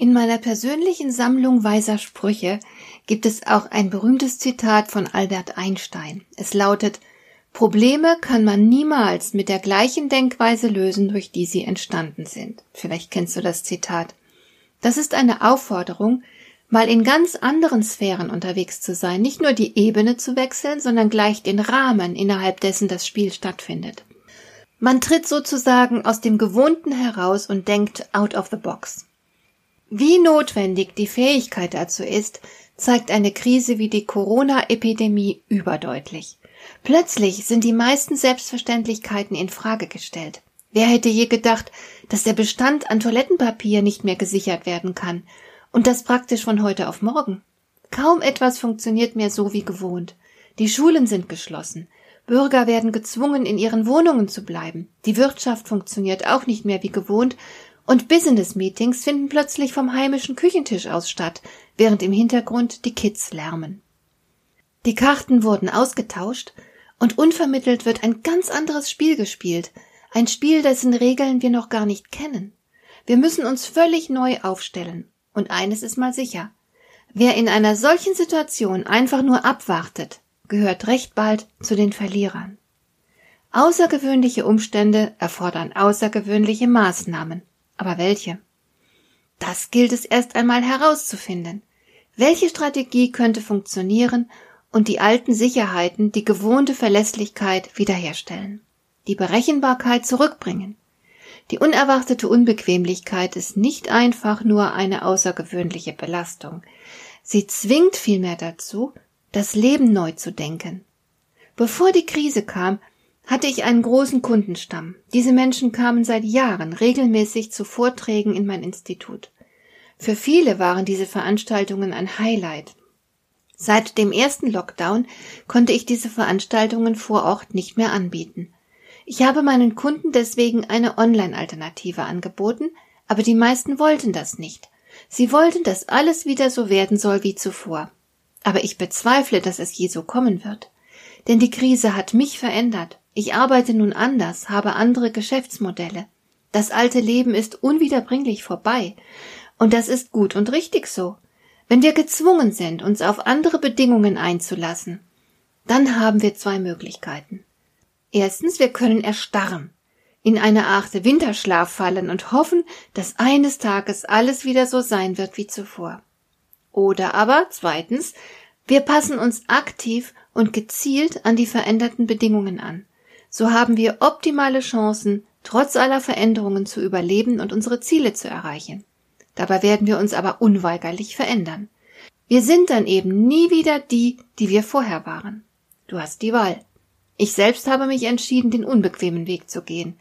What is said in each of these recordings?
In meiner persönlichen Sammlung weiser Sprüche gibt es auch ein berühmtes Zitat von Albert Einstein. Es lautet Probleme kann man niemals mit der gleichen Denkweise lösen, durch die sie entstanden sind. Vielleicht kennst du das Zitat. Das ist eine Aufforderung, mal in ganz anderen Sphären unterwegs zu sein, nicht nur die Ebene zu wechseln, sondern gleich den Rahmen, innerhalb dessen das Spiel stattfindet. Man tritt sozusagen aus dem Gewohnten heraus und denkt out of the box. Wie notwendig die Fähigkeit dazu ist, zeigt eine Krise wie die Corona-Epidemie überdeutlich. Plötzlich sind die meisten Selbstverständlichkeiten in Frage gestellt. Wer hätte je gedacht, dass der Bestand an Toilettenpapier nicht mehr gesichert werden kann und das praktisch von heute auf morgen? Kaum etwas funktioniert mehr so wie gewohnt. Die Schulen sind geschlossen. Bürger werden gezwungen, in ihren Wohnungen zu bleiben. Die Wirtschaft funktioniert auch nicht mehr wie gewohnt und Business-Meetings finden plötzlich vom heimischen Küchentisch aus statt, während im Hintergrund die Kids lärmen. Die Karten wurden ausgetauscht und unvermittelt wird ein ganz anderes Spiel gespielt, ein Spiel, dessen Regeln wir noch gar nicht kennen. Wir müssen uns völlig neu aufstellen. Und eines ist mal sicher. Wer in einer solchen Situation einfach nur abwartet, gehört recht bald zu den Verlierern. Außergewöhnliche Umstände erfordern außergewöhnliche Maßnahmen. Aber welche? Das gilt es erst einmal herauszufinden. Welche Strategie könnte funktionieren und die alten Sicherheiten, die gewohnte Verlässlichkeit wiederherstellen, die Berechenbarkeit zurückbringen? Die unerwartete Unbequemlichkeit ist nicht einfach nur eine außergewöhnliche Belastung. Sie zwingt vielmehr dazu, das Leben neu zu denken. Bevor die Krise kam, hatte ich einen großen Kundenstamm. Diese Menschen kamen seit Jahren regelmäßig zu Vorträgen in mein Institut. Für viele waren diese Veranstaltungen ein Highlight. Seit dem ersten Lockdown konnte ich diese Veranstaltungen vor Ort nicht mehr anbieten. Ich habe meinen Kunden deswegen eine Online-Alternative angeboten, aber die meisten wollten das nicht. Sie wollten, dass alles wieder so werden soll wie zuvor. Aber ich bezweifle, dass es je so kommen wird. Denn die Krise hat mich verändert. Ich arbeite nun anders, habe andere Geschäftsmodelle. Das alte Leben ist unwiederbringlich vorbei. Und das ist gut und richtig so. Wenn wir gezwungen sind, uns auf andere Bedingungen einzulassen, dann haben wir zwei Möglichkeiten. Erstens, wir können erstarren, in eine Art Winterschlaf fallen und hoffen, dass eines Tages alles wieder so sein wird wie zuvor. Oder aber zweitens, wir passen uns aktiv und gezielt an die veränderten Bedingungen an so haben wir optimale Chancen, trotz aller Veränderungen zu überleben und unsere Ziele zu erreichen. Dabei werden wir uns aber unweigerlich verändern. Wir sind dann eben nie wieder die, die wir vorher waren. Du hast die Wahl. Ich selbst habe mich entschieden, den unbequemen Weg zu gehen.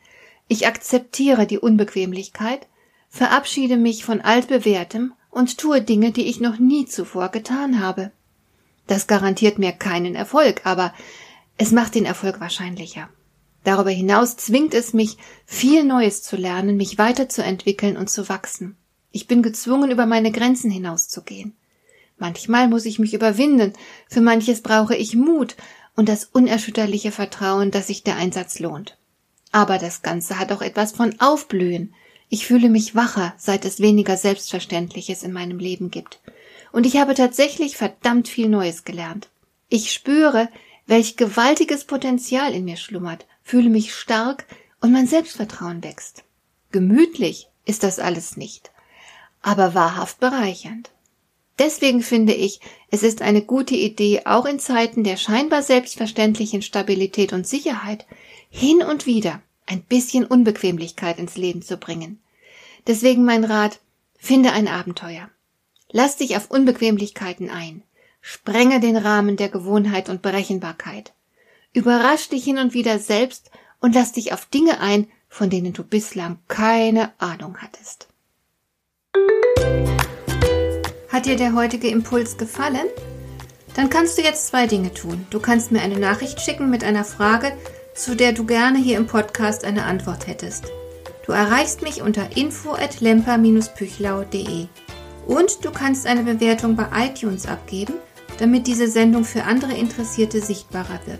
Ich akzeptiere die Unbequemlichkeit, verabschiede mich von altbewährtem und tue Dinge, die ich noch nie zuvor getan habe. Das garantiert mir keinen Erfolg, aber es macht den Erfolg wahrscheinlicher. Darüber hinaus zwingt es mich, viel Neues zu lernen, mich weiterzuentwickeln und zu wachsen. Ich bin gezwungen, über meine Grenzen hinauszugehen. Manchmal muss ich mich überwinden, für manches brauche ich Mut und das unerschütterliche Vertrauen, dass sich der Einsatz lohnt. Aber das Ganze hat auch etwas von Aufblühen. Ich fühle mich wacher, seit es weniger Selbstverständliches in meinem Leben gibt. Und ich habe tatsächlich verdammt viel Neues gelernt. Ich spüre, welch gewaltiges Potenzial in mir schlummert, fühle mich stark und mein Selbstvertrauen wächst. Gemütlich ist das alles nicht, aber wahrhaft bereichernd. Deswegen finde ich, es ist eine gute Idee, auch in Zeiten der scheinbar selbstverständlichen Stabilität und Sicherheit hin und wieder ein bisschen Unbequemlichkeit ins Leben zu bringen. Deswegen mein Rat, finde ein Abenteuer. Lass dich auf Unbequemlichkeiten ein. Sprenge den Rahmen der Gewohnheit und Berechenbarkeit. Überrasch dich hin und wieder selbst und lass dich auf Dinge ein, von denen du bislang keine Ahnung hattest. Hat dir der heutige Impuls gefallen? Dann kannst du jetzt zwei Dinge tun. Du kannst mir eine Nachricht schicken mit einer Frage, zu der du gerne hier im Podcast eine Antwort hättest. Du erreichst mich unter info@lemper-püchlau.de. Und du kannst eine Bewertung bei iTunes abgeben, damit diese Sendung für andere Interessierte sichtbarer wird.